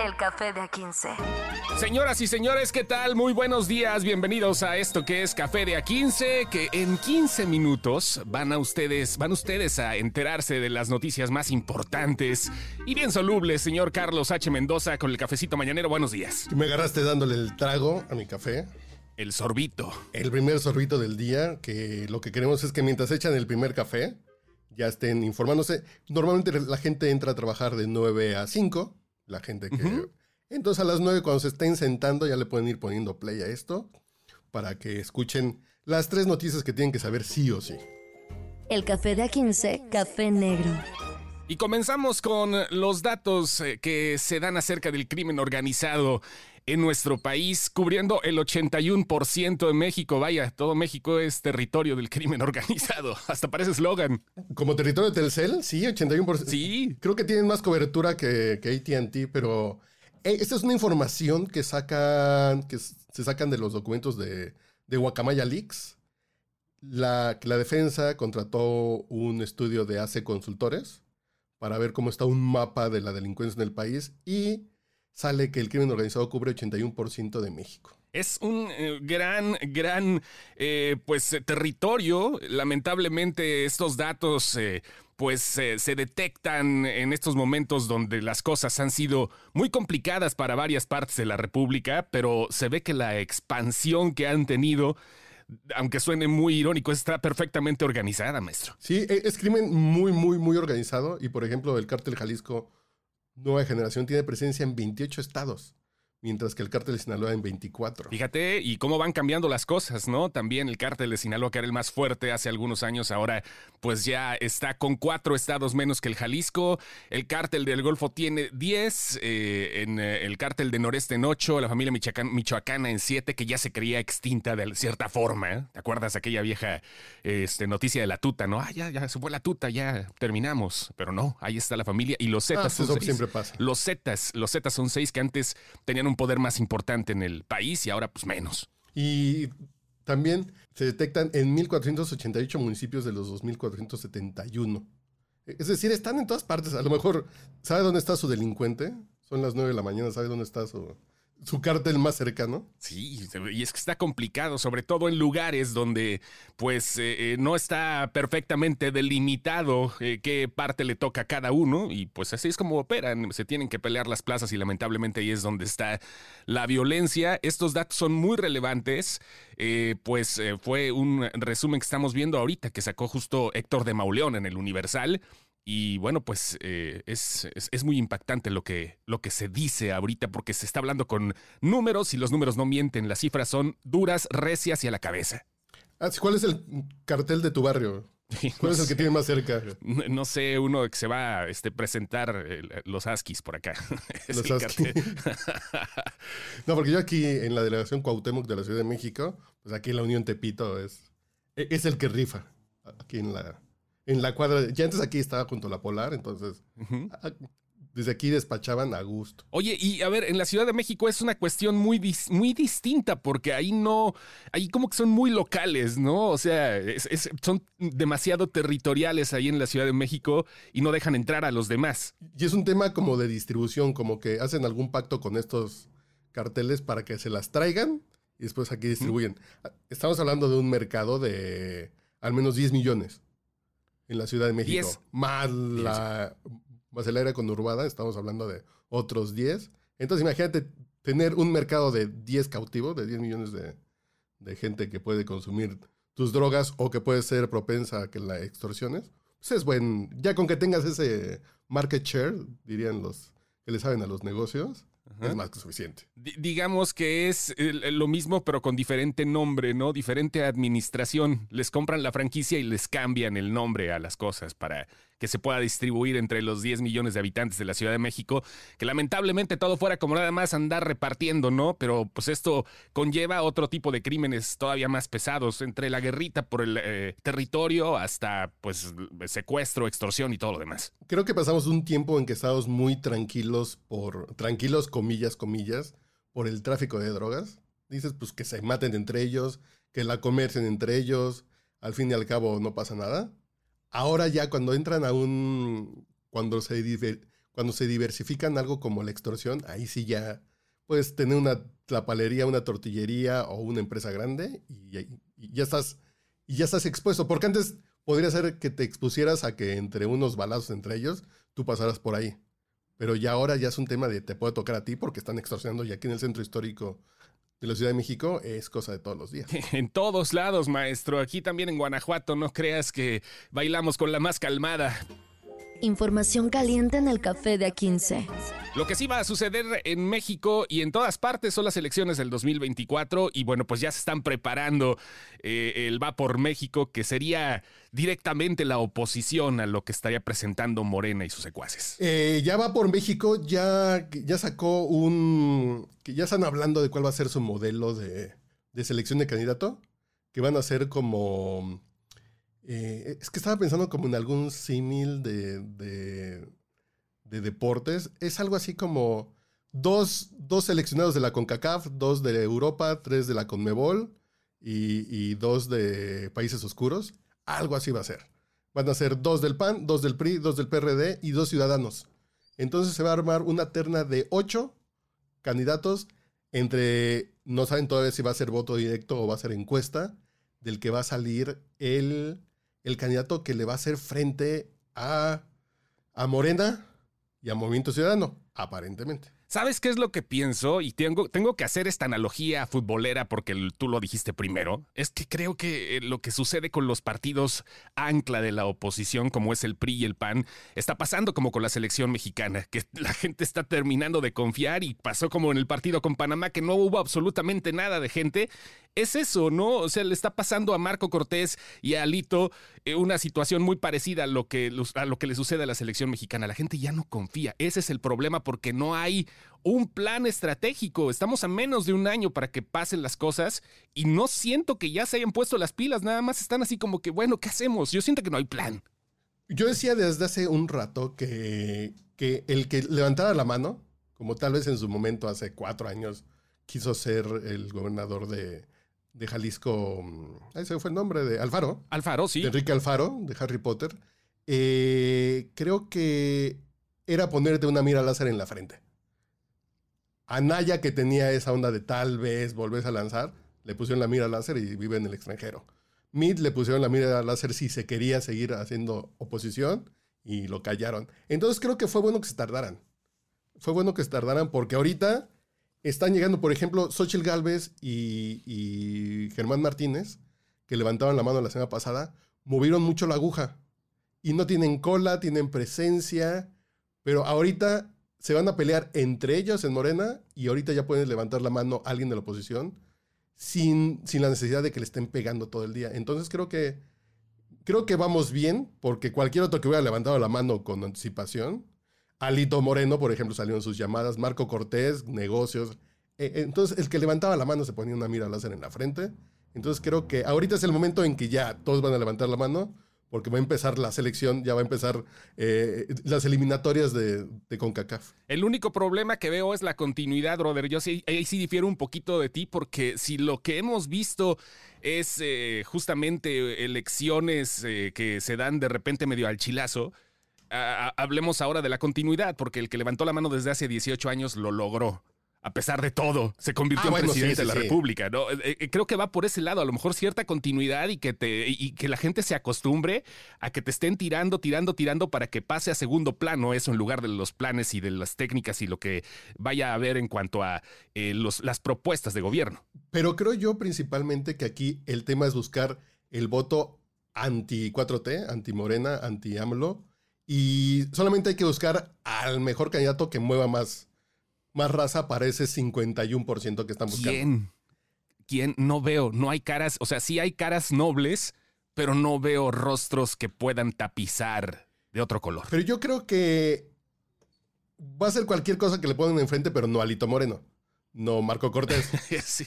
El Café de A15. Señoras y señores, ¿qué tal? Muy buenos días, bienvenidos a esto que es Café de A15, que en 15 minutos van a ustedes, van ustedes a enterarse de las noticias más importantes y bien solubles, señor Carlos H. Mendoza, con el cafecito mañanero. Buenos días. Me agarraste dándole el trago a mi café. El sorbito. El primer sorbito del día, que lo que queremos es que mientras echan el primer café, ya estén informándose. Normalmente la gente entra a trabajar de 9 a 5, la gente que... Entonces a las 9 cuando se estén sentando ya le pueden ir poniendo play a esto para que escuchen las tres noticias que tienen que saber sí o sí. El Café de A15, Café Negro. Y comenzamos con los datos eh, que se dan acerca del crimen organizado en nuestro país, cubriendo el 81% de México. Vaya, todo México es territorio del crimen organizado. Hasta parece eslogan. Como territorio de Telcel, sí, 81%. Sí. Creo que tienen más cobertura que, que ATT, pero eh, esta es una información que sacan, que se sacan de los documentos de, de Guacamaya Leaks. La, la defensa contrató un estudio de AC Consultores para ver cómo está un mapa de la delincuencia en el país y sale que el crimen organizado cubre 81% de México. Es un eh, gran, gran, eh, pues, territorio. Lamentablemente estos datos, eh, pues, se detectan en estos momentos donde las cosas han sido muy complicadas para varias partes de la República, pero se ve que la expansión que han tenido aunque suene muy irónico, está perfectamente organizada, maestro. Sí, e, es crimen muy, muy, muy organizado. Y por ejemplo, el cártel Jalisco Nueva Generación tiene presencia en 28 estados mientras que el cártel de Sinaloa en 24. Fíjate, y cómo van cambiando las cosas, ¿no? También el cártel de Sinaloa, que era el más fuerte hace algunos años, ahora pues ya está con cuatro estados menos que el Jalisco. El cártel del Golfo tiene 10, eh, en eh, el cártel de Noreste en 8, la familia michoacana en 7, que ya se creía extinta de cierta forma. ¿eh? ¿Te acuerdas aquella vieja este, noticia de la tuta, no? Ah, ya, ya se fue la tuta, ya terminamos. Pero no, ahí está la familia. Y los Zetas Ah, son eso seis. siempre pasa. Los Zetas, los Zetas son seis que antes tenían un poder más importante en el país y ahora pues menos. Y también se detectan en 1488 municipios de los 2471. Es decir, están en todas partes. A lo mejor, ¿sabe dónde está su delincuente? Son las 9 de la mañana, ¿sabe dónde está su, su cártel más cercano? Sí, y es que está complicado, sobre todo en lugares donde pues eh, eh, no está perfectamente delimitado eh, qué parte le toca a cada uno y pues así es como operan, se tienen que pelear las plazas y lamentablemente ahí es donde está la violencia. Estos datos son muy relevantes, eh, pues fue un resumen que estamos viendo ahorita que sacó justo Héctor de Mauleón en el Universal. Y bueno, pues eh, es, es, es muy impactante lo que, lo que se dice ahorita porque se está hablando con números y los números no mienten, las cifras son duras, recias y a la cabeza. Ah, ¿Cuál es el cartel de tu barrio? ¿Cuál es el que tiene más cerca? No, no sé, uno que se va a este, presentar eh, los Askis por acá. Los Askis. No, porque yo aquí en la delegación Cuauhtémoc de la Ciudad de México, pues aquí en la Unión Tepito es, e- es el que rifa. Aquí en la, en la cuadra. Ya antes aquí estaba junto a la Polar, entonces Ujú. a- desde aquí despachaban a gusto. Oye, y a ver, en la Ciudad de México es una cuestión muy, dis- muy distinta porque ahí no, ahí como que son muy locales, ¿no? O sea, es- es- son demasiado territoriales ahí en la Ciudad de México y no dejan entrar a los demás. Y es un tema como de distribución, como que hacen algún pacto con estos carteles para que se las traigan y después aquí distribuyen. Estamos hablando de un mercado de al menos 10 millones en la Ciudad de México. 10. Más la más el área conurbada, estamos hablando de otros 10. Entonces imagínate tener un mercado de 10 cautivos, de 10 millones de, de gente que puede consumir tus drogas o que puede ser propensa a que la extorsiones. Pues es buen, ya con que tengas ese market share, dirían los que le saben a los negocios, es más que suficiente. Di- digamos que es lo mismo pero con diferente nombre, ¿no? Diferente administración. Les compran la franquicia y les cambian el nombre a las cosas para que se pueda distribuir entre los 10 millones de habitantes de la Ciudad de México, que lamentablemente todo fuera como nada más andar repartiendo, ¿no? Pero pues esto conlleva otro tipo de crímenes todavía más pesados, entre la guerrita por el eh, territorio hasta pues secuestro, extorsión y todo lo demás. Creo que pasamos un tiempo en que estábamos muy tranquilos por, tranquilos, comillas, comillas, por el tráfico de drogas. dices, pues que se maten entre ellos, que la comercien entre ellos, al fin y al cabo no pasa nada. Ahora ya cuando entran a un, cuando se, cuando se diversifican algo como la extorsión, ahí sí ya puedes tener una tlapalería, una tortillería o una empresa grande y, y ya estás, y ya estás expuesto, porque antes podría ser que te expusieras a que entre unos balazos entre ellos, tú pasaras por ahí. Pero ya ahora ya es un tema de te puede tocar a ti porque están extorsionando y aquí en el centro histórico de la Ciudad de México es cosa de todos los días. En todos lados, maestro. Aquí también en Guanajuato, no creas que bailamos con la más calmada. Información caliente en el café de A15. Lo que sí va a suceder en México y en todas partes son las elecciones del 2024 y bueno, pues ya se están preparando eh, el Va por México, que sería directamente la oposición a lo que estaría presentando Morena y sus secuaces. Eh, ya Va por México, ya, ya sacó un... que ya están hablando de cuál va a ser su modelo de, de selección de candidato, que van a ser como eh, es que estaba pensando como en algún símil de, de, deportes. Es algo así como dos, dos, seleccionados de la CONCACAF, dos de Europa, tres de la CONMEBOL y, dos de Países Oscuros. Algo así va a ser. Van a ser dos del PAN, dos del PRI, dos del PRD y dos ciudadanos. Entonces se va a armar una terna de ocho candidatos entre, no saben todavía si va a ser voto directo o va a ser encuesta, del que va a salir el el candidato que le va a hacer frente a, a Morena y a Movimiento Ciudadano, aparentemente. ¿Sabes qué es lo que pienso? Y tengo, tengo que hacer esta analogía futbolera porque tú lo dijiste primero. Es que creo que eh, lo que sucede con los partidos ancla de la oposición, como es el PRI y el PAN, está pasando como con la selección mexicana, que la gente está terminando de confiar y pasó como en el partido con Panamá, que no hubo absolutamente nada de gente es eso, ¿no? O sea, le está pasando a Marco Cortés y a Alito eh, una situación muy parecida a lo, que, a lo que le sucede a la selección mexicana. La gente ya no confía. Ese es el problema porque no hay un plan estratégico. Estamos a menos de un año para que pasen las cosas y no siento que ya se hayan puesto las pilas. Nada más están así como que, bueno, ¿qué hacemos? Yo siento que no hay plan. Yo decía desde hace un rato que, que el que levantara la mano, como tal vez en su momento hace cuatro años quiso ser el gobernador de, de Jalisco, mm, ese fue el nombre de Alfaro. Alfaro, sí. De Enrique Alfaro, de Harry Potter. Eh, creo que era ponerte una mira láser en la frente. A Naya, que tenía esa onda de tal vez volvés a lanzar, le pusieron la mira láser y vive en el extranjero. Mid le pusieron la mira láser si se quería seguir haciendo oposición y lo callaron. Entonces creo que fue bueno que se tardaran. Fue bueno que se tardaran porque ahorita están llegando, por ejemplo, Xochitl Galvez y, Germán Martínez, que levantaban la mano la semana pasada, movieron mucho la aguja. Y no tienen cola, tienen presencia, pero ahorita se van a pelear entre ellos en Morena y ahorita ya pueden levantar la mano alguien de la oposición sin, sin la necesidad de que le estén pegando todo el día. Entonces creo que, creo que vamos bien, porque cualquier otro que hubiera levantado la mano con anticipación Alito Moreno, por ejemplo, salió en sus llamadas, Marco Cortés, negocios. Eh, eh, entonces, el que levantaba la mano se ponía una mira láser en la frente. Entonces, creo que ahorita es el momento en que ya todos van a levantar la mano, porque va a empezar la selección, ya va a empezar eh, las eliminatorias de, CONCACAF. El único problema que veo es la continuidad, brother. Yo sí, ahí sí difiero un poquito de ti, porque si lo que hemos visto es justamente elecciones que se dan de repente medio al chilazo, hablemos ahora de la continuidad, porque el que levantó la mano desde hace 18 años lo logró. A pesar de todo, se convirtió ah, en presidente de la República, ¿no? Eh, eh, creo que va por ese lado, a lo mejor cierta continuidad y que, te, y que la gente se acostumbre a que te estén tirando, tirando, tirando para que pase a segundo plano eso en lugar de los planes y de las técnicas y lo que vaya a haber en cuanto a eh, las propuestas de gobierno. Pero creo yo principalmente que aquí el tema es buscar el voto anti 4T, anti Morena, anti AMLO, y solamente hay que buscar al mejor candidato que mueva más, más raza para ese 51% que están buscando. ¿Quién? ¿Quién? No veo, no hay caras, o sea, sí hay caras nobles, pero no veo rostros que puedan tapizar de otro color. Pero yo creo que va a ser cualquier cosa que le pongan enfrente, pero no Alito Moreno, no Marco Cortés. sí,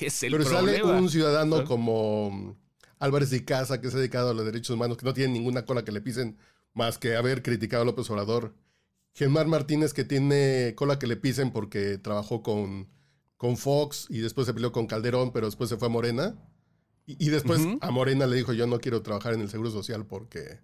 es el pero sale un ciudadano como Álvarez de Casa, que se ha dedicado a los derechos humanos, que no tiene ninguna cola que le pisen más que haber criticado a López Obrador. Germán Martínez, que tiene cola que le pisen porque trabajó con, con Fox y después se peleó con Calderón, pero después se fue a Morena. Y, y después a Morena le dijo, yo no quiero trabajar en el Seguro Social porque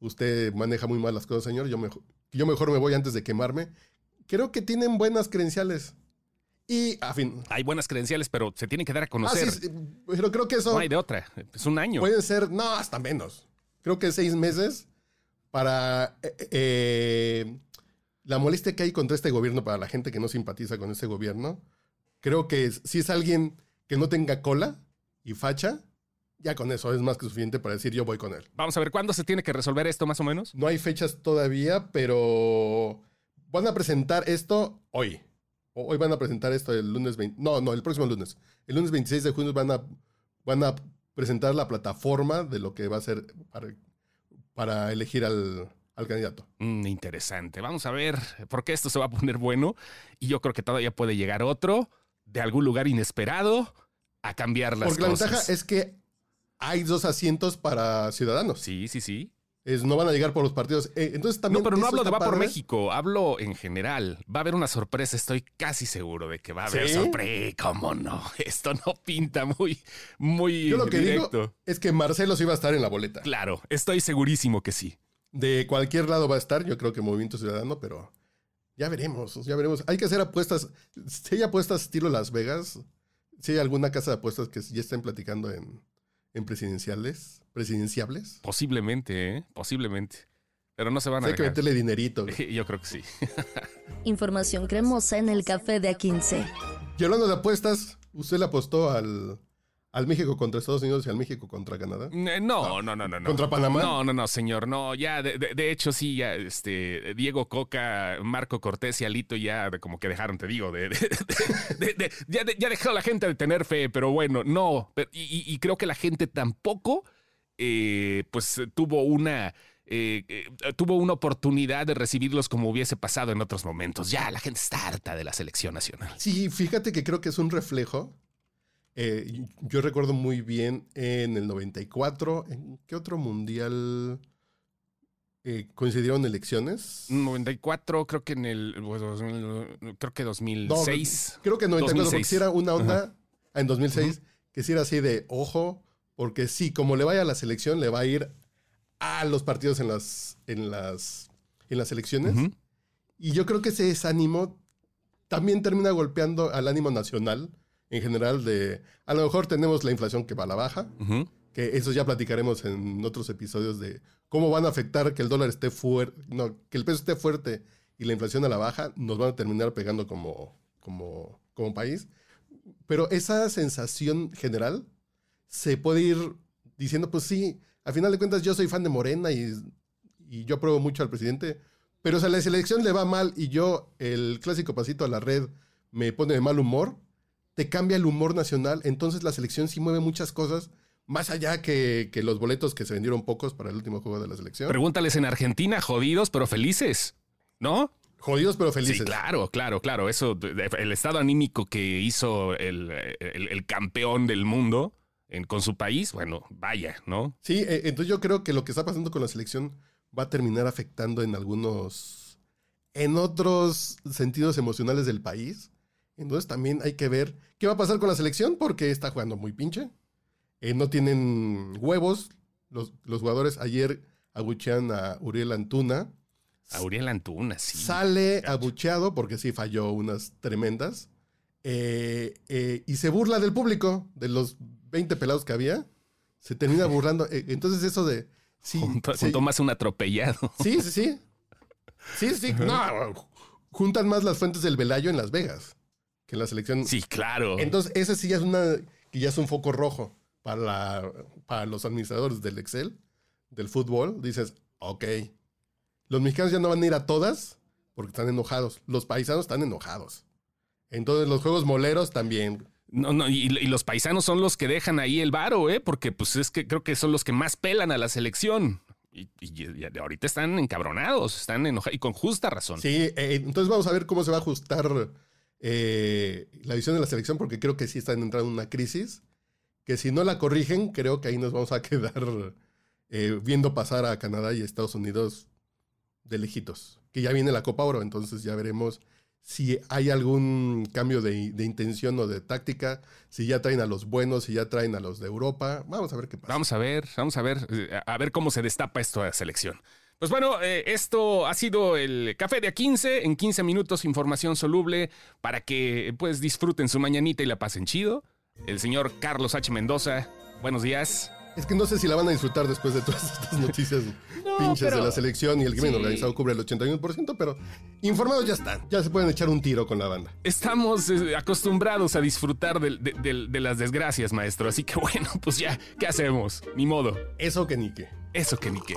usted maneja muy mal las cosas, señor. Yo mejor, yo mejor me voy antes de quemarme. Creo que tienen buenas credenciales. Y, a fin. Hay buenas credenciales, pero se tienen que dar a Ah, conocer. sí, sí, pero creo que eso No hay de otra. Es un año. pueden ser, no, hasta menos. Creo que seis meses para eh, eh, la molestia que hay contra este gobierno, para la gente que no simpatiza con este gobierno. Creo que si es alguien que no tenga cola y facha, ya con eso es más que suficiente para decir yo voy con él. Vamos a ver cuándo se tiene que resolver esto más o menos. No hay fechas todavía, pero van a presentar esto hoy. O- Hoy van a presentar esto el lunes 20. No, no, el próximo lunes. El lunes 26 de junio van a, van a presentar la plataforma de lo que va a ser para, para elegir al, al candidato. Mm, interesante. Vamos a ver por qué esto se va a poner bueno. Y yo creo que todavía puede llegar otro de algún lugar inesperado a cambiar las Porque la cosas. ventaja es que hay dos asientos para ciudadanos. Sí, sí, sí. Es, no van a llegar por los partidos. Eh, entonces también. No, pero no hablo de Va por. México, hablo en general. Va a haber una sorpresa, estoy casi seguro de que va a haber ¿Sí? sorpresa. ¿Cómo no? Esto no pinta muy, muy Yo lo que directo. digo es que Marcelo sí iba a estar en la boleta. Claro, estoy segurísimo que sí. De cualquier lado va a estar, yo creo que Movimiento Ciudadano, pero ya veremos, ya veremos. Hay que hacer apuestas. Si hay apuestas estilo Las Vegas, si hay alguna casa de apuestas que ya estén platicando en, en presidenciales, presidenciables, Posiblemente, ¿eh? Posiblemente. Pero no se van a hay que meterle dinerito. Yo creo que sí. Información cremosa en el café de A15. Y hablando de apuestas, ¿usted le apostó al, al México contra Estados Unidos y al México contra Canadá? Eh, No, no, no, no, no. ¿Contra Panamá? No, no, no, señor. No, ya, de, de- de hecho, sí, ya, este, Diego Coca, Marco Cortés y Alito ya de- como que dejaron, te digo, de, ya, ya dejó la gente de tener fe, pero bueno, no. Pero- y, y- y creo que la gente tampoco, eh, pues, tuvo una. eh, eh, tuvo una oportunidad de recibirlos como hubiese pasado en otros momentos. Ya la gente está harta de la selección nacional. Sí, fíjate que creo que es un reflejo. Eh, yo recuerdo muy bien en el 94, ¿en qué otro mundial eh, coincidieron elecciones? 94, creo que en el. pues, 2000, creo que 2006. Creo que en 94, porque 2006. sí era una onda ah, en 2006, que sí era así de ojo, porque sí, como le vaya a la selección, le va a ir a los partidos en las, en las, en las elecciones. Y yo creo que ese desánimo también termina golpeando al ánimo nacional en general de, a lo mejor tenemos la inflación que va a la baja, Ujú. que eso ya platicaremos en otros episodios de cómo van a afectar que el dólar esté fuerte, no, que el peso esté fuerte y la inflación a la baja, nos van a terminar pegando como, como, como país. Pero esa sensación general se puede ir diciendo, pues sí, al final de cuentas yo soy fan de Morena y, y yo apruebo mucho al presidente, pero si a la selección le va mal y yo el clásico pasito a la red me pone de mal humor, te cambia el humor nacional, entonces la selección sí mueve muchas cosas, más allá que, que los boletos que se vendieron pocos para el último juego de la selección. Pregúntales en Argentina, jodidos pero felices, ¿no? Jodidos pero felices. Sí, claro, claro, claro. Eso, el estado anímico que hizo el, el- el campeón del mundo en- con su país, bueno, vaya, ¿no? Sí, eh, entonces yo creo que lo que está pasando con la selección va a terminar afectando en algunos, en otros sentidos emocionales del país. Entonces también hay que ver qué va a pasar con la selección porque está jugando muy pinche. Eh, no tienen huevos. Los, los jugadores ayer abuchean a Uriel Antuna. Auriel Antuna, sí. Sale abucheado porque sí falló unas tremendas. Eh, eh, y se burla del público, de los 20 pelados que había. Se termina burlando. Entonces eso de... Sí, junto, sí, junto más un atropellado. sí, sí, sí. Sí, sí. No, juntan más las fuentes del Velayo en Las Vegas que la selección. Sí, claro. Entonces ese sí ya es una... que ya es un foco rojo para, la- para los administradores del Excel, del fútbol. Dices, ok, los mexicanos ya no van a ir a todas porque están enojados. Los paisanos están enojados. Entonces los juegos moleros también. No, no, y, y los paisanos son los que dejan ahí el varo, ¿eh? Porque pues es que creo que son los que más pelan a la selección. Y, y- y ahorita están encabronados, están enojados y con justa razón. Sí, eh, entonces vamos a ver cómo se va a ajustar eh, la visión de la selección porque creo que sí están entrando en una crisis. Que si no la corrigen, creo que ahí nos vamos a quedar eh, viendo pasar a Canadá y Estados Unidos de lejitos. Que ya viene la Copa Oro, entonces ya veremos si hay algún cambio de, de, intención o de táctica, si ya traen a los buenos, si ya traen a los de Europa. Vamos a ver qué pasa. Vamos a ver, vamos a ver, eh, a ver cómo se destapa esto de la selección. Pues bueno, eh, esto ha sido el Café de A15. En 15 minutos, información soluble para que pues disfruten su mañanita y la pasen chido. El señor Carlos H. Mendoza, buenos días. Es que no sé si la van a disfrutar después de todas estas noticias no, pinches de la selección y el crimen sí. organizado cubre el 81%, pero informados ya están. Ya se pueden echar un tiro con la banda. Estamos eh, acostumbrados a disfrutar de, de, de, de, las desgracias, maestro. Así que bueno, pues ya, ¿qué hacemos? Ni modo. Eso que ni qué. Eso que ni qué.